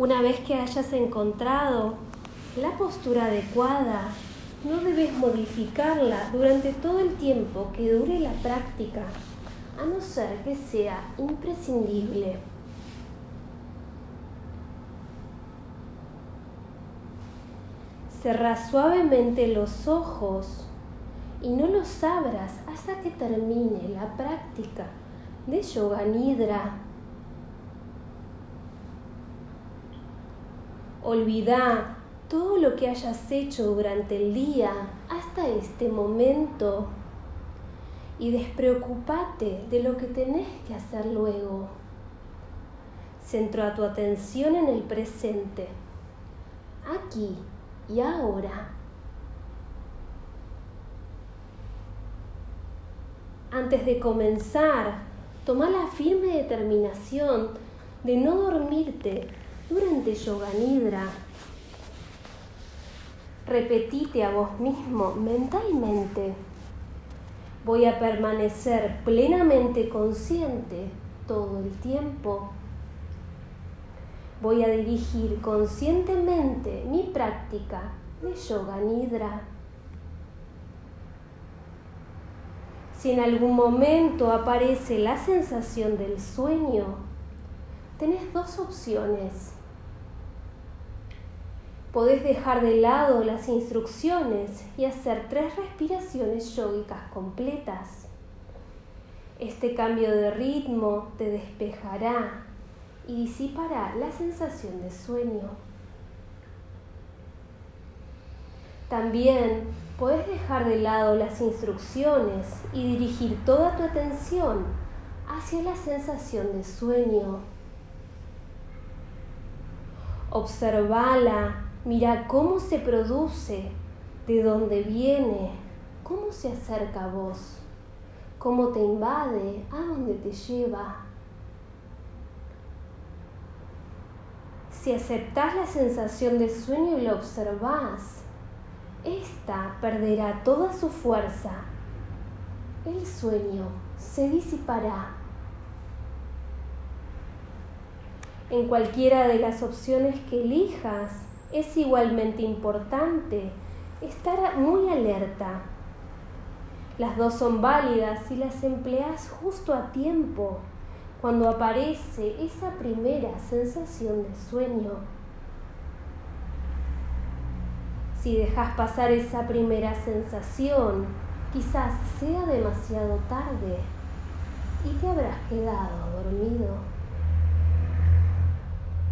Una vez que hayas encontrado la postura adecuada, no debes modificarla durante todo el tiempo que dure la práctica, a no ser que sea imprescindible. Cerra suavemente los ojos y no los abras hasta que termine la práctica de Yoga Nidra. Olvida todo lo que hayas hecho durante el día hasta este momento y despreocúpate de lo que tenés que hacer luego. Centra tu atención en el presente, aquí y ahora. Antes de comenzar, toma la firme determinación de no dormirte durante Yoga Nidra. Repetite a vos mismo mentalmente. Voy a permanecer plenamente consciente todo el tiempo. Voy a dirigir conscientemente mi práctica de Yoga Nidra. Si en algún momento aparece la sensación del sueño, tenés dos opciones. Podés dejar de lado las instrucciones y hacer tres respiraciones yógicas completas. Este cambio de ritmo te despejará y disipará la sensación de sueño. También puedes dejar de lado las instrucciones y dirigir toda tu atención hacia la sensación de sueño. Observala, mira cómo se produce, de dónde viene, cómo se acerca a vos, cómo te invade, a dónde te lleva. Si aceptas la sensación de sueño y la observas, esta perderá toda su fuerza. El sueño se disipará. En cualquiera de las opciones que elijas, es igualmente importante estar muy alerta. Las dos son válidas si las empleas justo a tiempo, cuando aparece esa primera sensación de sueño. Si dejas pasar esa primera sensación, quizás sea demasiado tarde y te habrás quedado dormido.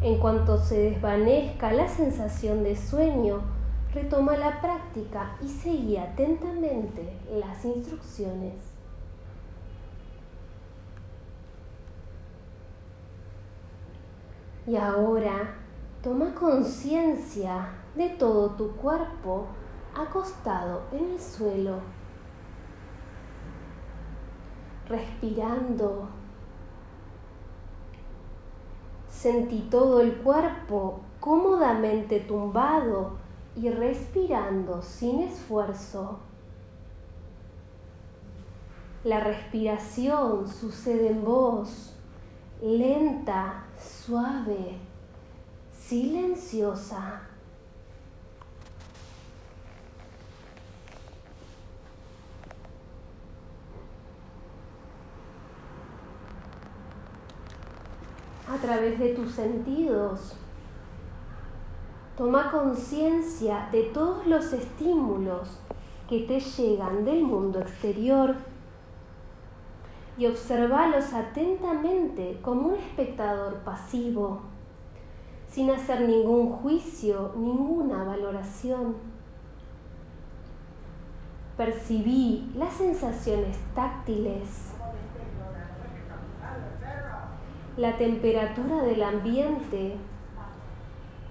En cuanto se desvanezca la sensación de sueño, retoma la práctica y seguí atentamente las instrucciones. Y ahora toma conciencia de todo tu cuerpo acostado en el suelo, respirando. Sentí todo el cuerpo cómodamente tumbado y respirando sin esfuerzo. La respiración sucede en vos, lenta, suave, silenciosa. A través de tus sentidos. Toma conciencia de todos los estímulos que te llegan del mundo exterior y observalos atentamente como un espectador pasivo, sin hacer ningún juicio, ninguna valoración. Percibí las sensaciones táctiles la temperatura del ambiente,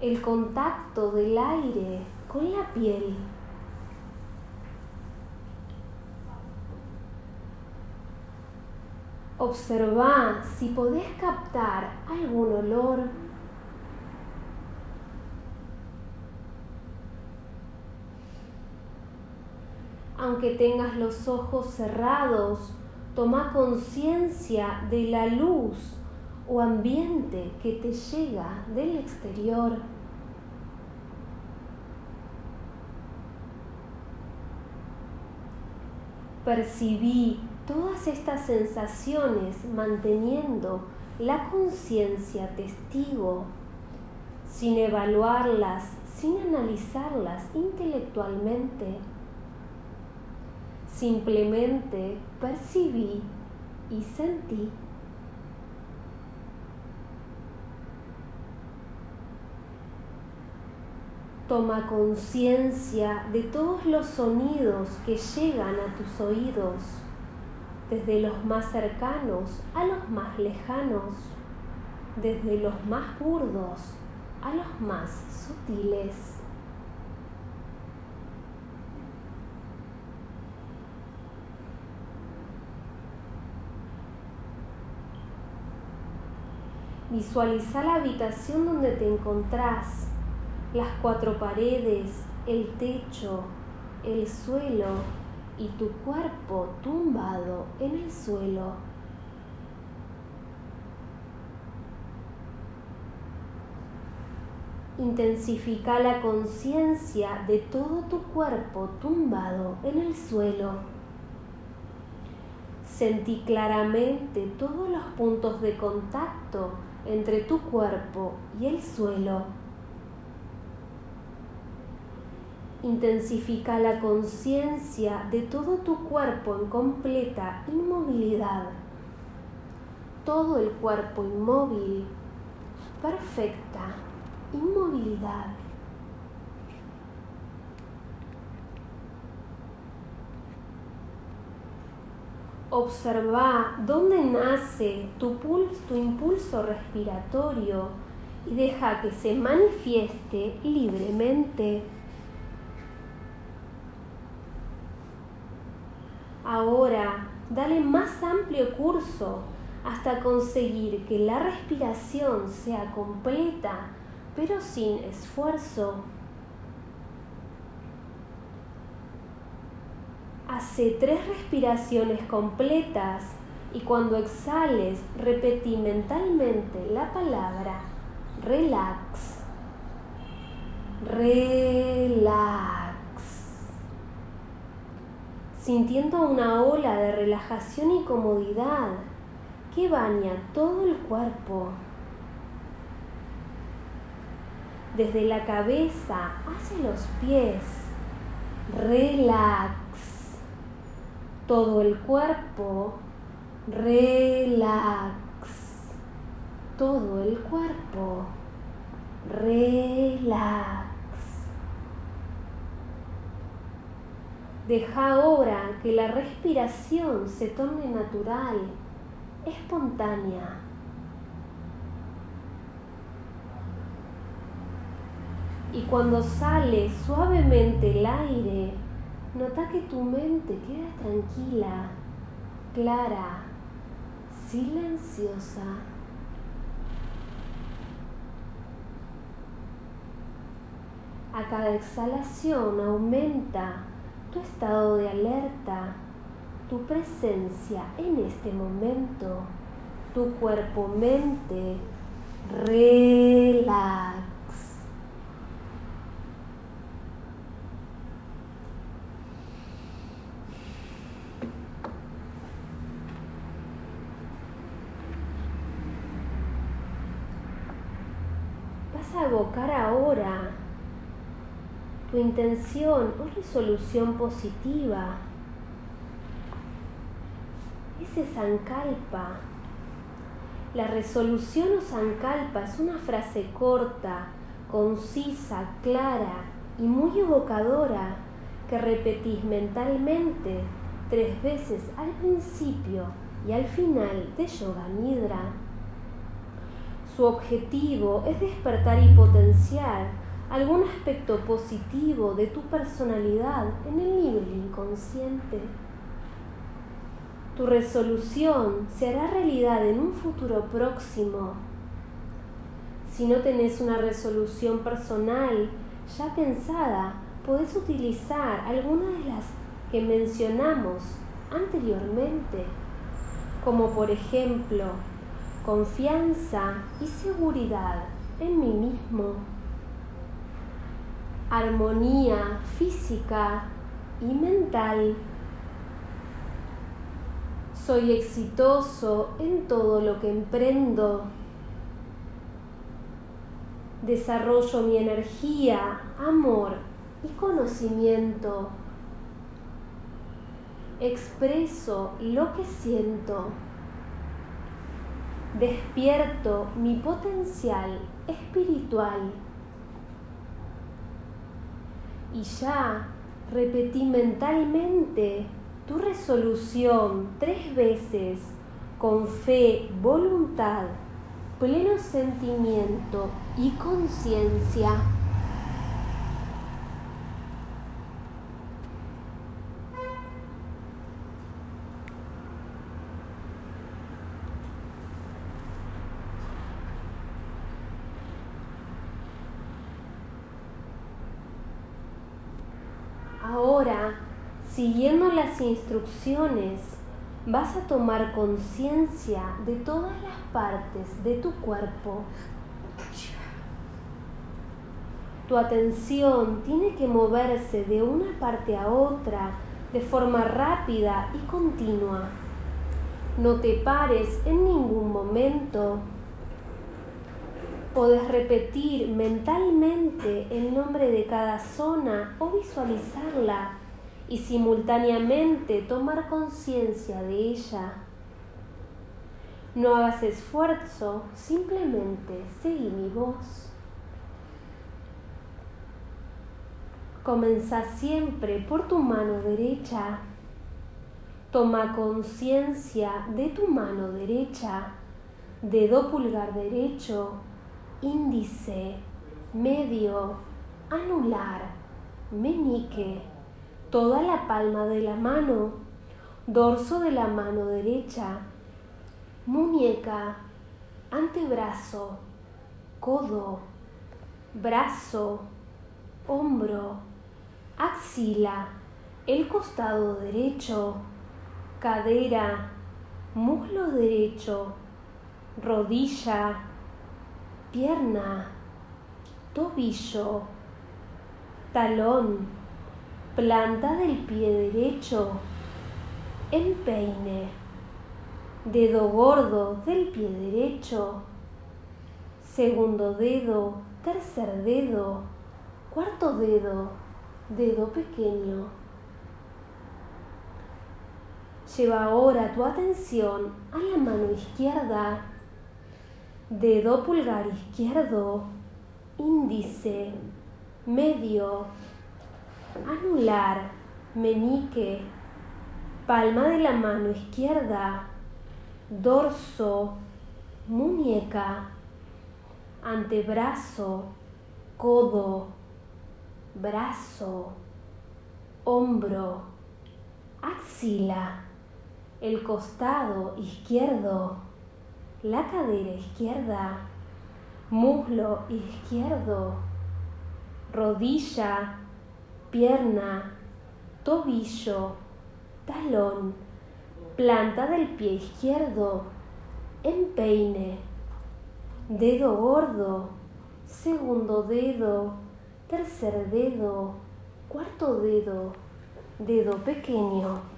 el contacto del aire con la piel. Observa si podés captar algún olor. Aunque tengas los ojos cerrados, toma conciencia de la luz o ambiente que te llega del exterior. Percibí todas estas sensaciones manteniendo la conciencia testigo, sin evaluarlas, sin analizarlas intelectualmente. Simplemente percibí y sentí. Toma conciencia de todos los sonidos que llegan a tus oídos, desde los más cercanos a los más lejanos, desde los más burdos a los más sutiles. Visualiza la habitación donde te encontrás las cuatro paredes, el techo, el suelo y tu cuerpo tumbado en el suelo. Intensifica la conciencia de todo tu cuerpo tumbado en el suelo. Sentí claramente todos los puntos de contacto entre tu cuerpo y el suelo. Intensifica la conciencia de todo tu cuerpo en completa inmovilidad. Todo el cuerpo inmóvil, perfecta inmovilidad. Observa dónde nace tu, pulso, tu impulso respiratorio y deja que se manifieste libremente. Ahora, dale más amplio curso hasta conseguir que la respiración sea completa, pero sin esfuerzo. Hace tres respiraciones completas y cuando exhales repetí mentalmente la palabra relax. Relax sintiendo una ola de relajación y comodidad que baña todo el cuerpo. Desde la cabeza hacia los pies. Relax. Todo el cuerpo. Relax. Todo el cuerpo. Relax. Deja ahora que la respiración se torne natural, espontánea. Y cuando sale suavemente el aire, nota que tu mente queda tranquila, clara, silenciosa. A cada exhalación aumenta estado de alerta, tu presencia en este momento, tu cuerpo-mente, relax. Vas a evocar ahora intención o resolución positiva. Ese sankalpa. La resolución o sankalpa es una frase corta, concisa, clara y muy evocadora que repetís mentalmente tres veces al principio y al final de Yoga Nidra. Su objetivo es despertar y potenciar algún aspecto positivo de tu personalidad en el nivel inconsciente. Tu resolución se hará realidad en un futuro próximo. Si no tenés una resolución personal ya pensada, podés utilizar alguna de las que mencionamos anteriormente, como por ejemplo confianza y seguridad en mí mismo. Armonía física y mental. Soy exitoso en todo lo que emprendo. Desarrollo mi energía, amor y conocimiento. Expreso lo que siento. Despierto mi potencial espiritual. Y ya repetí mentalmente tu resolución tres veces con fe, voluntad, pleno sentimiento y conciencia. Ahora, siguiendo las instrucciones, vas a tomar conciencia de todas las partes de tu cuerpo. Tu atención tiene que moverse de una parte a otra de forma rápida y continua. No te pares en ningún momento Podés repetir mentalmente el nombre de cada zona o visualizarla y simultáneamente tomar conciencia de ella. No hagas esfuerzo, simplemente seguí mi voz. Comenzá siempre por tu mano derecha. Toma conciencia de tu mano derecha, dedo pulgar derecho, índice, medio, anular, meñique, toda la palma de la mano, dorso de la mano derecha, muñeca, antebrazo, codo, brazo, hombro, axila, el costado derecho, cadera, muslo derecho, rodilla, pierna, tobillo, talón, planta del pie derecho, empeine, dedo gordo del pie derecho, segundo dedo, tercer dedo, cuarto dedo, dedo pequeño. Lleva ahora tu atención a la mano izquierda dedo pulgar izquierdo, índice, medio, anular, meñique, palma de la mano izquierda, dorso, muñeca, antebrazo, codo, brazo, hombro, axila, el costado izquierdo la cadera izquierda, muslo izquierdo, rodilla, pierna, tobillo, talón, planta del pie izquierdo, empeine, dedo gordo, segundo dedo, tercer dedo, cuarto dedo, dedo pequeño.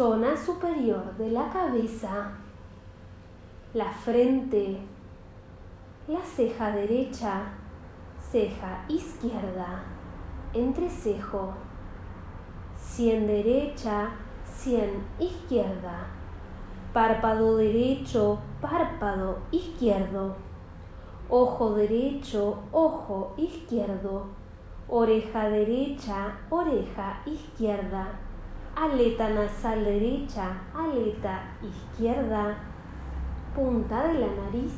Zona superior de la cabeza, la frente, la ceja derecha, ceja izquierda, entrecejo, sien derecha, sien izquierda, párpado derecho, párpado izquierdo, ojo derecho, ojo izquierdo, oreja derecha, oreja izquierda aleta nasal derecha, aleta izquierda, punta de la nariz,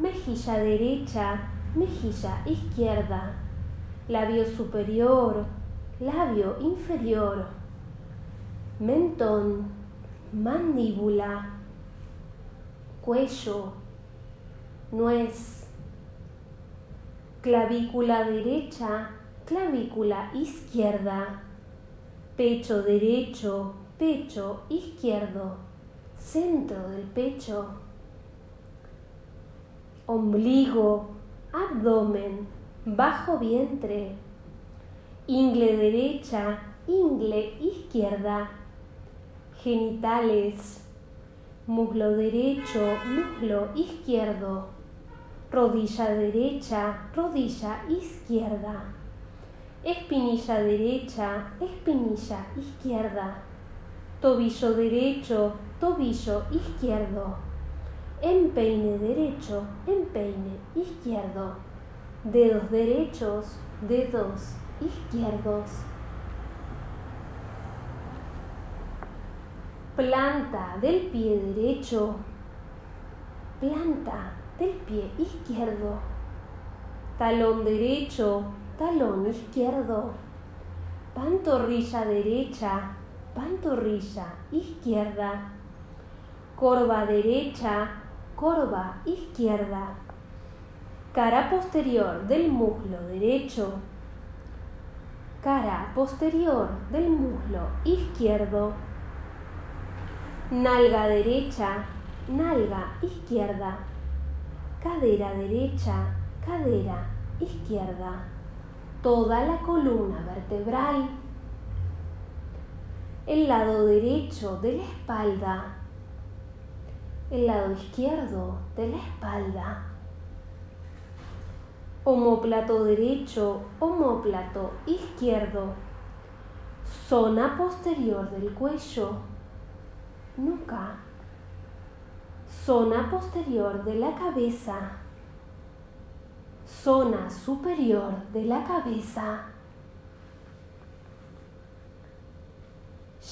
mejilla derecha, mejilla izquierda, labio superior, labio inferior, mentón, mandíbula, cuello, nuez, clavícula derecha, clavícula izquierda, pecho derecho, pecho izquierdo, centro del pecho, ombligo, abdomen, bajo vientre, ingle derecha, ingle izquierda, genitales, muslo derecho, muslo izquierdo, rodilla derecha, rodilla izquierda, espinilla derecha, espinilla izquierda, tobillo derecho, tobillo izquierdo, empeine derecho, empeine izquierdo, dedos derechos, dedos izquierdos. Planta del pie derecho, planta del pie izquierdo, talón derecho, talón izquierdo, pantorrilla derecha, pantorrilla izquierda, corva derecha, corva izquierda, cara posterior del muslo derecho, cara posterior del muslo izquierdo, nalga derecha, nalga izquierda, cadera derecha, cadera izquierda, toda la columna vertebral, el lado derecho de la espalda, el lado izquierdo de la espalda, homóplato derecho, homóplato izquierdo, zona posterior del cuello, nuca, zona posterior de la cabeza, zona superior de la cabeza.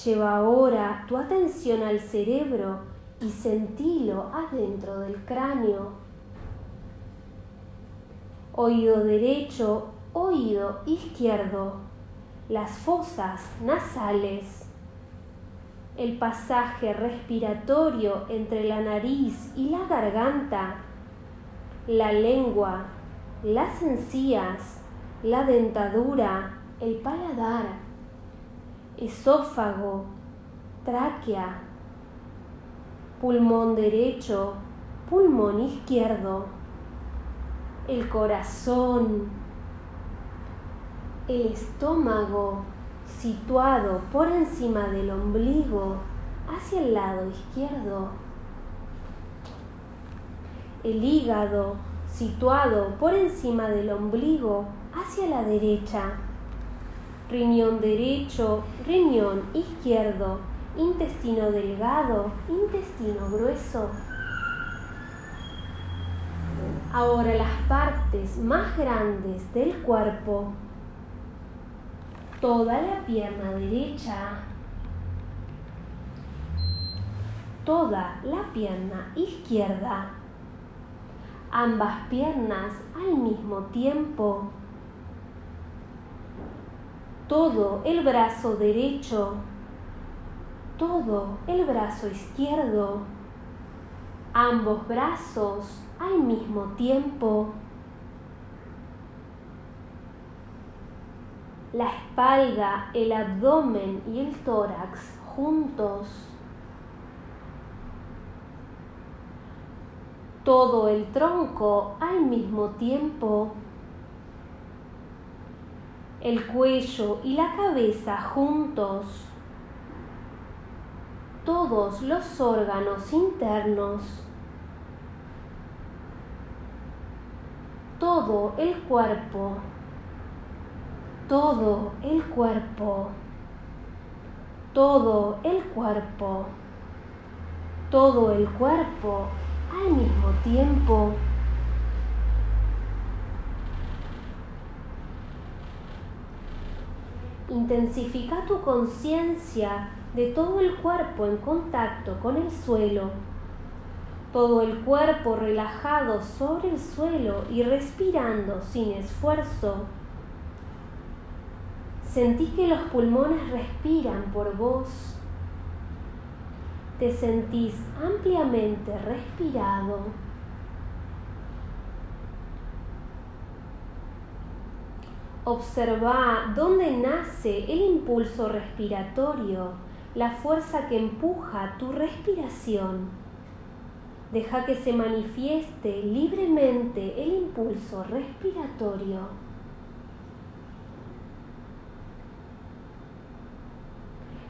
Lleva ahora tu atención al cerebro y sentilo adentro del cráneo. Oído derecho, oído izquierdo, las fosas nasales, el pasaje respiratorio entre la nariz y la garganta, la lengua, las encías, la dentadura, el paladar, esófago, tráquea, pulmón derecho, pulmón izquierdo, el corazón, el estómago situado por encima del ombligo hacia el lado izquierdo, el hígado situado por encima del ombligo hacia la derecha, riñón derecho, riñón izquierdo, intestino delgado, intestino grueso. Ahora las partes más grandes del cuerpo, toda la pierna derecha, toda la pierna izquierda, ambas piernas al mismo tiempo, todo el brazo derecho, todo el brazo izquierdo, ambos brazos al mismo tiempo, la espalda, el abdomen y el tórax juntos, todo el tronco al mismo tiempo, el cuello y la cabeza juntos, todos los órganos internos, todo el cuerpo, todo el cuerpo, todo el cuerpo, todo el cuerpo al mismo tiempo. Intensifica tu conciencia de todo el cuerpo en contacto con el suelo, todo el cuerpo relajado sobre el suelo y respirando sin esfuerzo. Sentí que los pulmones respiran por vos. Te sentís ampliamente respirado. Observa dónde nace el impulso respiratorio, la fuerza que empuja tu respiración. Deja que se manifieste libremente el impulso respiratorio.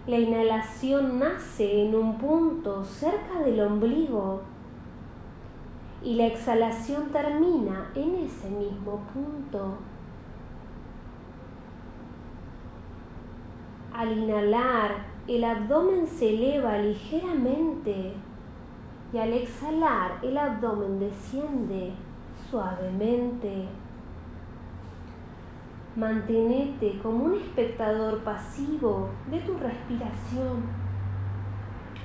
La inhalación nace en un punto cerca del ombligo y la exhalación termina en ese mismo punto. Al inhalar, el abdomen se eleva ligeramente y al exhalar el abdomen desciende suavemente. Mantenete como un espectador pasivo de tu respiración,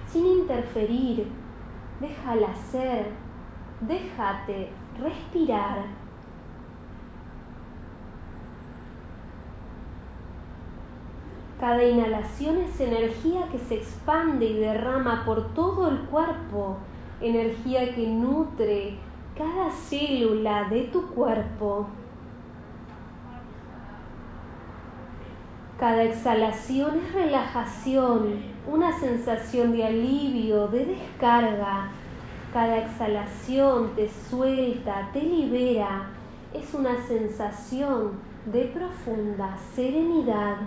sin interferir, déjala ser, déjate respirar. Cada inhalación es energía que se expande y derrama por todo el cuerpo, energía que nutre cada célula de tu cuerpo. Cada exhalación es relajación, una sensación de alivio, de descarga. Cada exhalación te suelta, te libera. Es una sensación de profunda serenidad.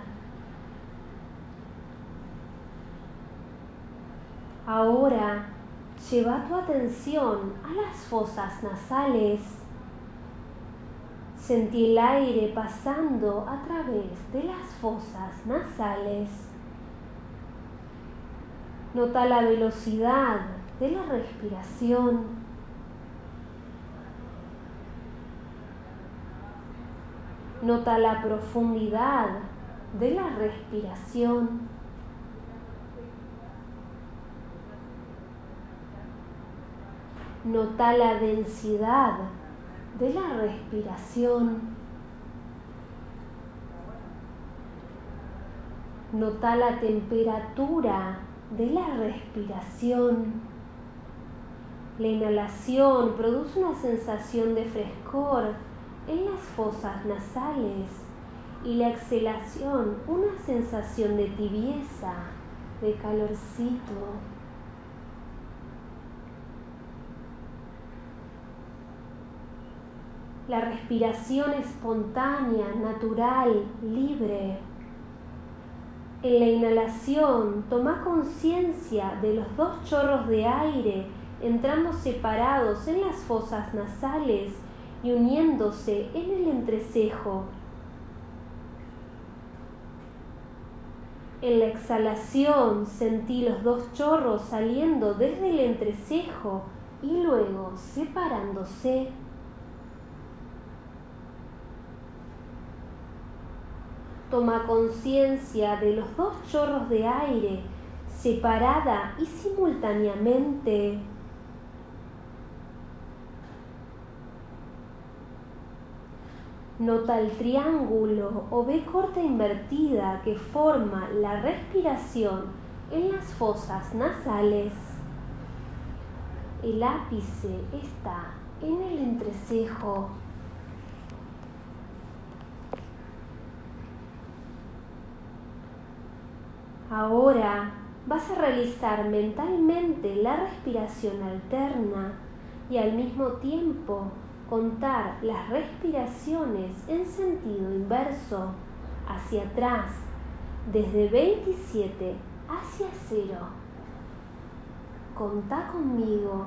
Ahora lleva tu atención a las fosas nasales. Sentí el aire pasando a través de las fosas nasales. Nota la velocidad de la respiración. Nota la profundidad de la respiración. Nota la densidad de la respiración. Nota la temperatura de la respiración. La inhalación produce una sensación de frescor en las fosas nasales y la exhalación una sensación de tibieza, de calorcito. La respiración espontánea, natural, libre. En la inhalación, toma conciencia de los dos chorros de aire entrando separados en las fosas nasales y uniéndose en el entrecejo. En la exhalación sentí los dos chorros saliendo desde el entrecejo y luego separándose. Toma conciencia de los dos chorros de aire separada y simultáneamente. Nota el triángulo o B corta invertida que forma la respiración en las fosas nasales. El ápice está en el entrecejo. Ahora vas a realizar mentalmente la respiración alterna y al mismo tiempo contar las respiraciones en sentido inverso, hacia atrás, desde 27 hacia 0. Contá conmigo.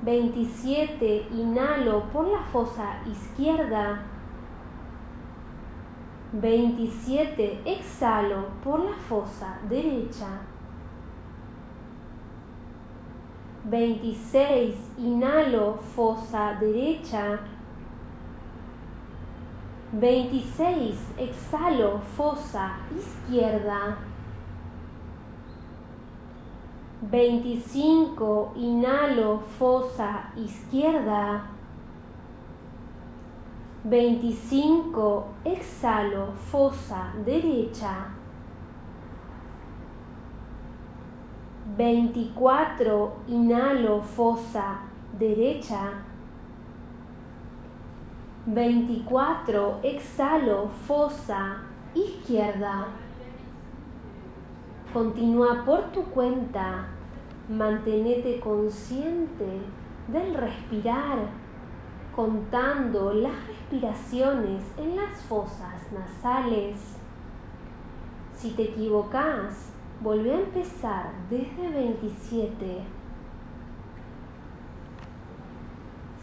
27, inhalo por la fosa izquierda 27. Exhalo por la fosa derecha. 26. Inhalo fosa derecha. 26. Exhalo fosa izquierda. 25. Inhalo fosa izquierda. 25, exhalo, fosa derecha. 24, inhalo, fosa derecha. 24. Exhalo, fosa izquierda. Continúa por tu cuenta. Mantenete consciente del respirar, contando las respiraciones en las fosas nasales. Si te equivocas, volvé a empezar desde 27.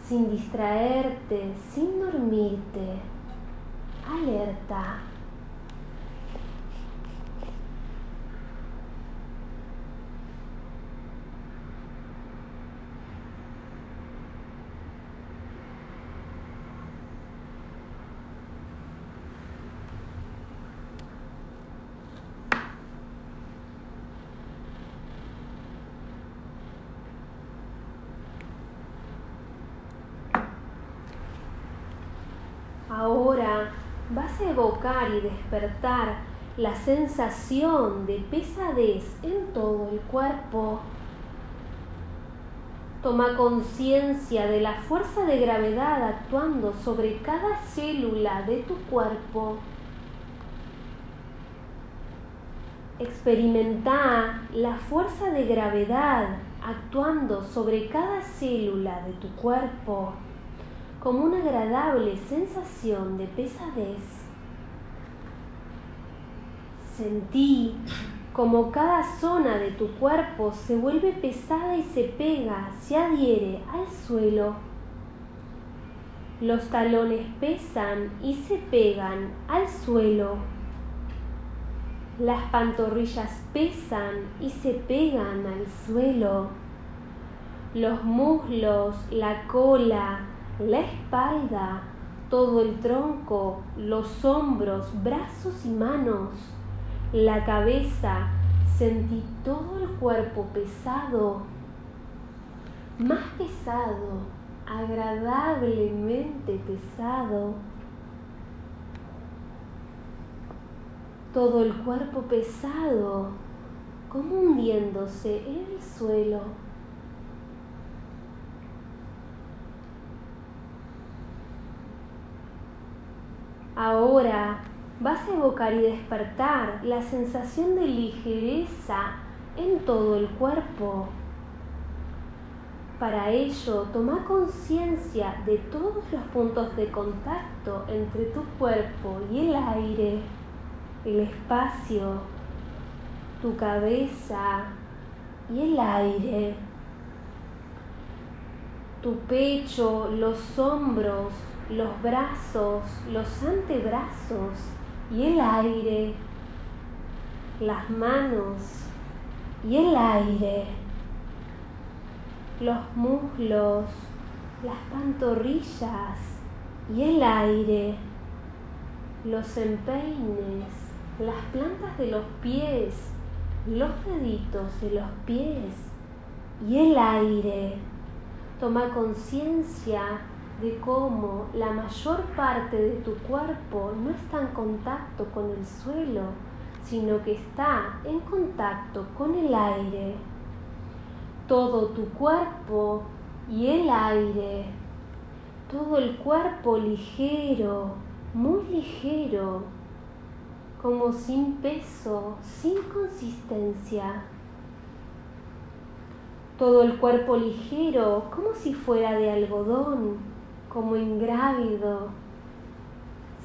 Sin distraerte, sin dormirte, alerta. Ahora vas a evocar y despertar la sensación de pesadez en todo el cuerpo. Toma conciencia de la fuerza de gravedad actuando sobre cada célula de tu cuerpo. Experimenta la fuerza de gravedad actuando sobre cada célula de tu cuerpo como una agradable sensación de pesadez. Sentí como cada zona de tu cuerpo se vuelve pesada y se pega, se adhiere al suelo. Los talones pesan y se pegan al suelo. Las pantorrillas pesan y se pegan al suelo. Los muslos, la cola, la espalda, todo el tronco, los hombros, brazos y manos, la cabeza, sentí todo el cuerpo pesado, más pesado, agradablemente pesado. Todo el cuerpo pesado, como hundiéndose en el suelo. Ahora vas a evocar y despertar la sensación de ligereza en todo el cuerpo. Para ello, toma conciencia de todos los puntos de contacto entre tu cuerpo y el aire, el espacio, tu cabeza y el aire, tu pecho, los hombros, los brazos, los antebrazos y el aire, las manos y el aire, los muslos, las pantorrillas y el aire, los empeines, las plantas de los pies, los deditos de los pies y el aire. Toma conciencia de cómo la mayor parte de tu cuerpo no está en contacto con el suelo, sino que está en contacto con el aire. Todo tu cuerpo y el aire, todo el cuerpo ligero, muy ligero, como sin peso, sin consistencia. Todo el cuerpo ligero, como si fuera de algodón, como ingrávido.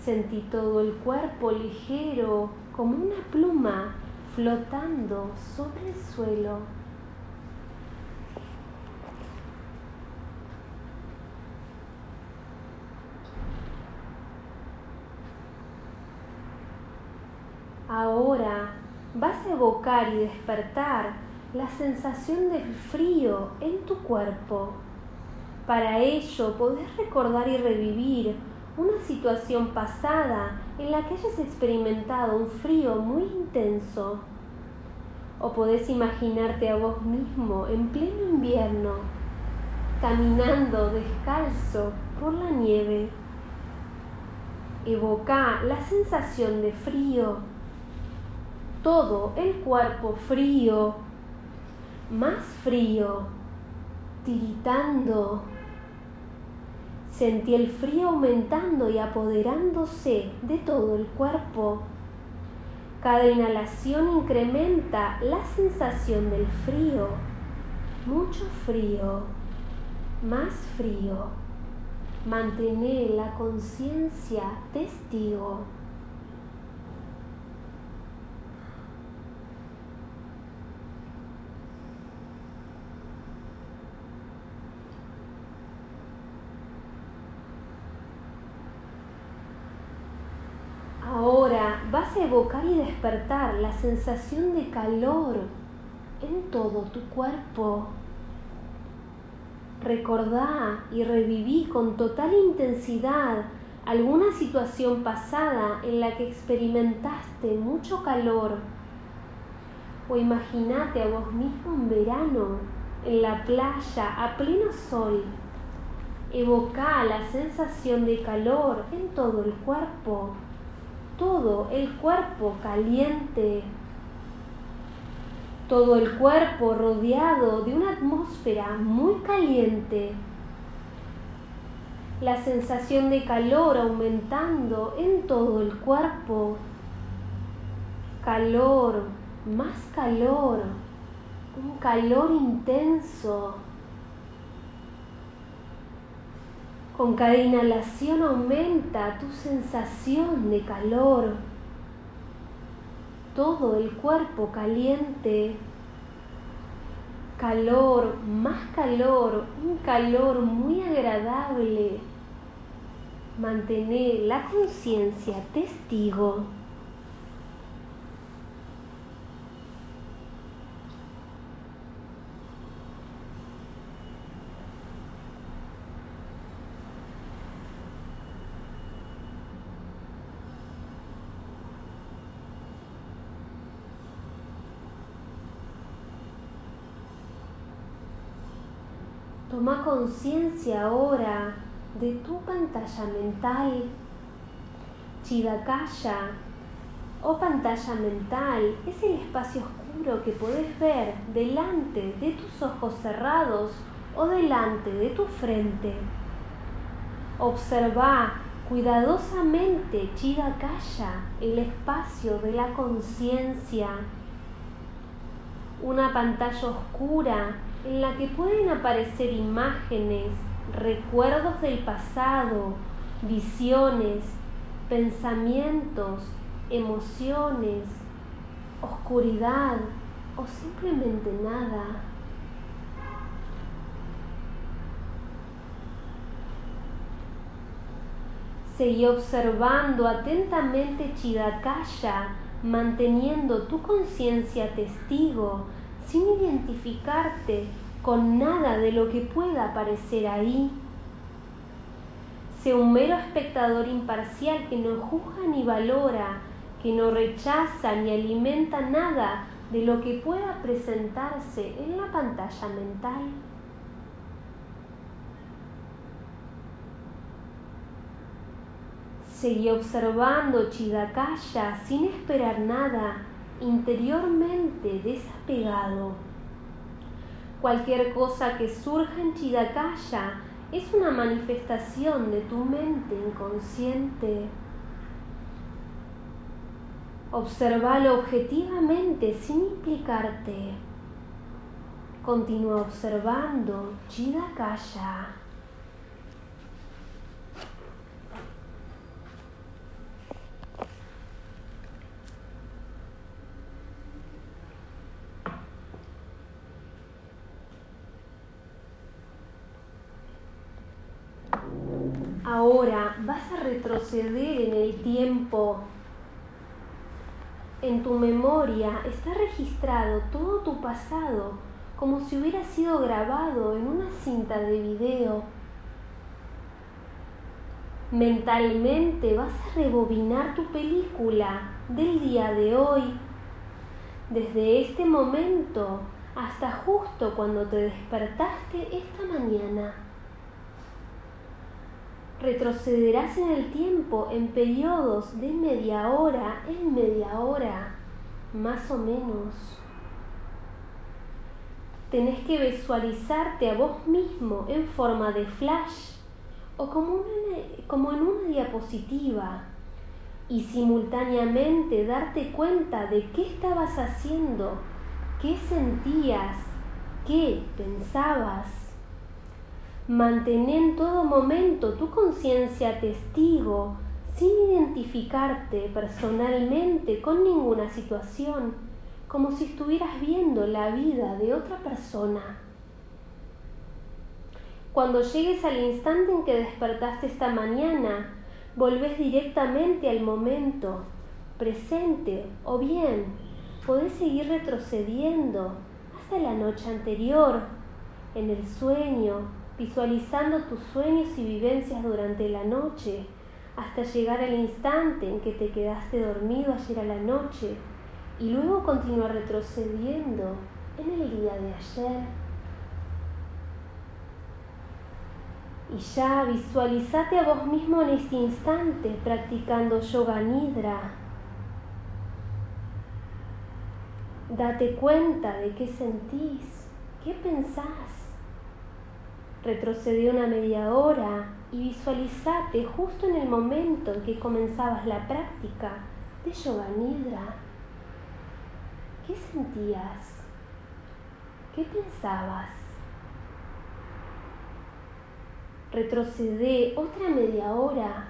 Sentí todo el cuerpo ligero como una pluma flotando sobre el suelo. Ahora vas a evocar y despertar la sensación del frío en tu cuerpo. Para ello podés recordar y revivir una situación pasada en la que hayas experimentado un frío muy intenso. O podés imaginarte a vos mismo en pleno invierno, caminando descalzo por la nieve. Evoca la sensación de frío, todo el cuerpo frío, más frío, tiritando Sentí el frío aumentando y apoderándose de todo el cuerpo. Cada inhalación incrementa la sensación del frío. Mucho frío, más frío. Mantener la conciencia testigo. Ahora vas a evocar y despertar la sensación de calor en todo tu cuerpo. Recordá y reviví con total intensidad alguna situación pasada en la que experimentaste mucho calor. O imagínate a vos mismo en verano, en la playa, a pleno sol. Evoca la sensación de calor en todo el cuerpo todo el cuerpo caliente, todo el cuerpo rodeado de una atmósfera muy caliente, la sensación de calor aumentando en todo el cuerpo, calor, más calor, un calor intenso. Con cada inhalación aumenta tu sensación de calor. Todo el cuerpo caliente. Calor, más calor, un calor muy agradable. Mantener la conciencia testigo. Toma conciencia ahora de tu pantalla mental, Chidakaya o pantalla mental es el espacio oscuro que puedes ver delante de tus ojos cerrados o delante de tu frente. Observa cuidadosamente Chidakaya, el espacio de la conciencia, una pantalla oscura en la que pueden aparecer imágenes, recuerdos del pasado, visiones, pensamientos, emociones, oscuridad o simplemente nada. Seguí observando atentamente Chidakaya, manteniendo tu conciencia testigo sin identificarte con nada de lo que pueda aparecer ahí. Sé un mero espectador imparcial que no juzga ni valora, que no rechaza ni alimenta nada de lo que pueda presentarse en la pantalla mental. Seguí observando Chidakaya sin esperar nada interiormente desapegado. Cualquier cosa que surja en Chidakaya es una manifestación de tu mente inconsciente. Observalo objetivamente sin implicarte. Continúa observando Chidakaya. Ahora vas a retroceder en el tiempo. En tu memoria está registrado todo tu pasado como si hubiera sido grabado en una cinta de video. Mentalmente vas a rebobinar tu película del día de hoy, desde este momento hasta justo cuando te despertaste esta mañana retrocederás en el tiempo en periodos de media hora en media hora, más o menos. Tenés que visualizarte a vos mismo en forma de flash o como, como en una diapositiva y simultáneamente darte cuenta de qué estabas haciendo, qué sentías, qué pensabas. Mantén en todo momento tu conciencia testigo sin identificarte personalmente con ninguna situación, como si estuvieras viendo la vida de otra persona. Cuando llegues al instante en que despertaste esta mañana, volvés directamente al momento presente o bien podés seguir retrocediendo hasta la noche anterior, en el sueño, visualizando tus sueños y vivencias durante la noche, hasta llegar al instante en que te quedaste dormido ayer a la noche y luego continuar retrocediendo en el día de ayer Y ya visualizate a vos mismo en este instante practicando yoga nidra. Date cuenta de qué sentís, qué pensás. Retrocede una media hora y visualizate justo en el momento en que comenzabas la práctica de yoga nidra. ¿Qué sentías? ¿Qué pensabas? retrocede otra media hora,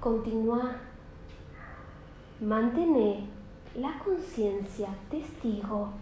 continúa, mantener la conciencia testigo.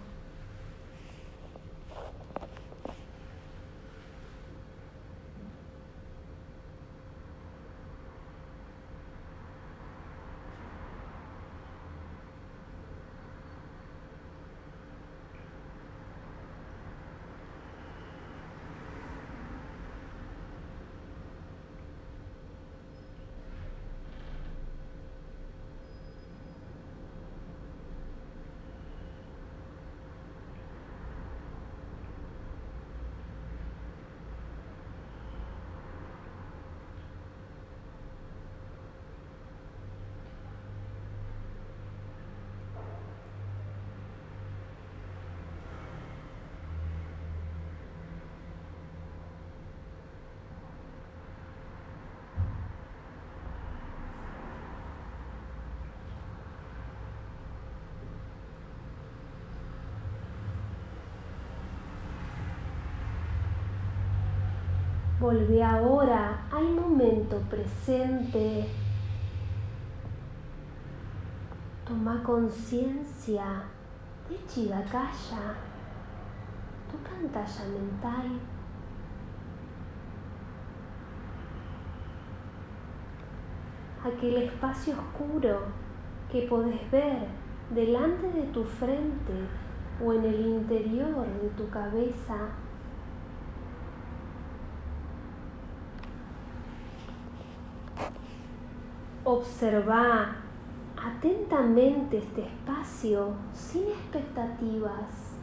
Volve ahora al momento presente. Toma conciencia de Chidakaya, tu pantalla mental. Aquel espacio oscuro que podés ver delante de tu frente o en el interior de tu cabeza Observa atentamente este espacio sin expectativas.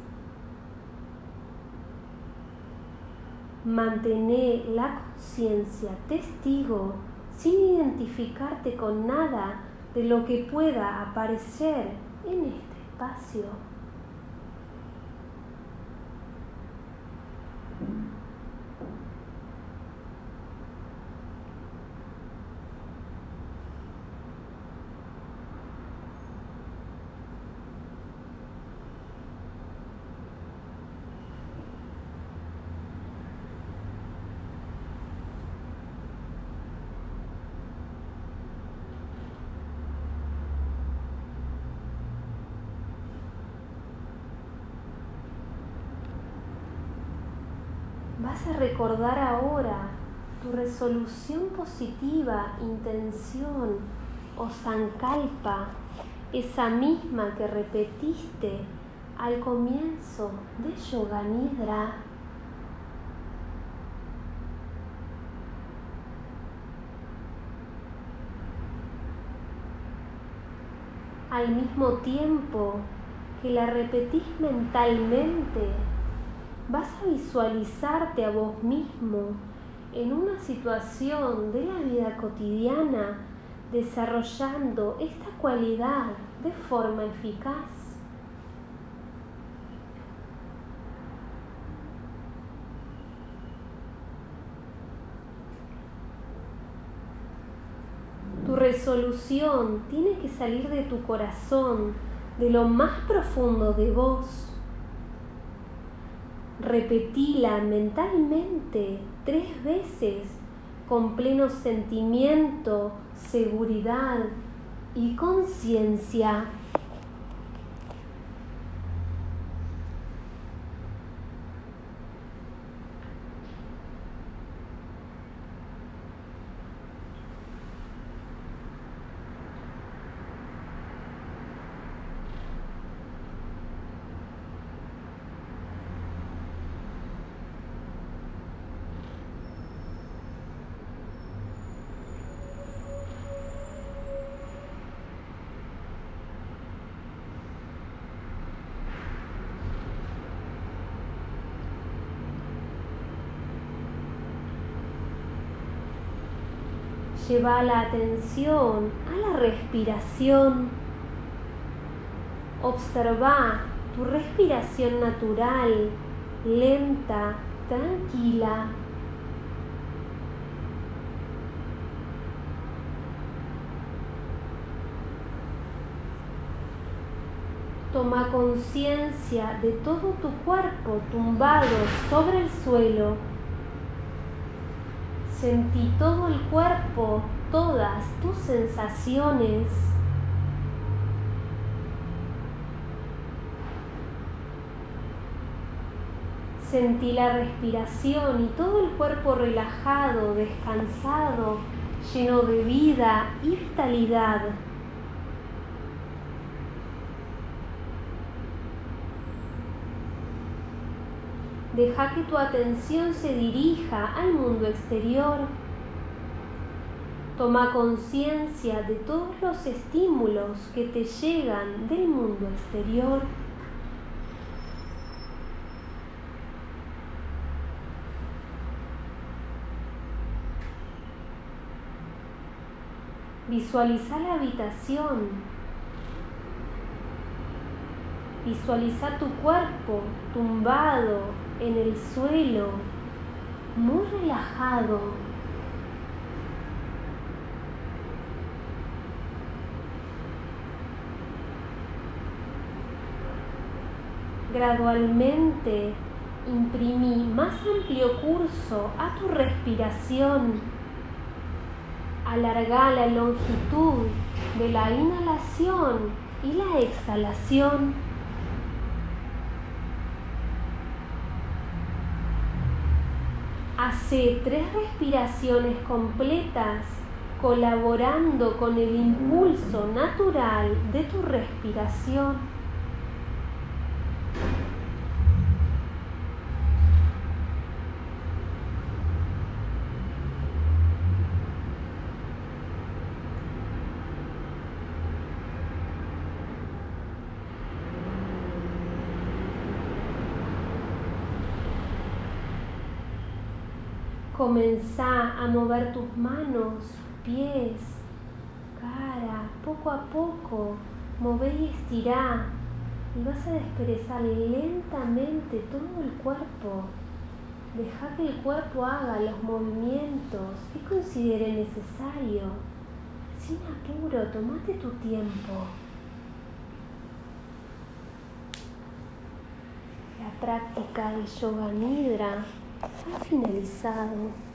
Mantener la conciencia testigo sin identificarte con nada de lo que pueda aparecer en este espacio. vas a recordar ahora tu resolución positiva, intención o sankalpa, esa misma que repetiste al comienzo de Yoga Nidra. Al mismo tiempo que la repetís mentalmente, vas a visualizarte a vos mismo en una situación de la vida cotidiana desarrollando esta cualidad de forma eficaz. Tu resolución tiene que salir de tu corazón, de lo más profundo de vos. Repetila mentalmente tres veces con pleno sentimiento, seguridad y conciencia. Lleva la atención a la respiración. Observa tu respiración natural, lenta, tranquila. Toma conciencia de todo tu cuerpo tumbado sobre el suelo Sentí todo el cuerpo, todas tus sensaciones. Sentí la respiración y todo el cuerpo relajado, descansado, lleno de vida y vitalidad. Deja que tu atención se dirija al mundo exterior. Toma conciencia de todos los estímulos que te llegan del mundo exterior. Visualiza la habitación. Visualiza tu cuerpo tumbado en el suelo, muy relajado. Gradualmente imprimí más amplio curso a tu respiración. Alarga la longitud de la inhalación y la exhalación. Hace tres respiraciones completas colaborando con el impulso natural de tu respiración. Comenzá a mover tus manos, pies, cara, poco a poco. Mové y estirá. Y vas a desperezar lentamente todo el cuerpo. Deja que el cuerpo haga los movimientos que considere necesario. Sin apuro, tomate tu tiempo. La práctica del yoga nidra finalizado.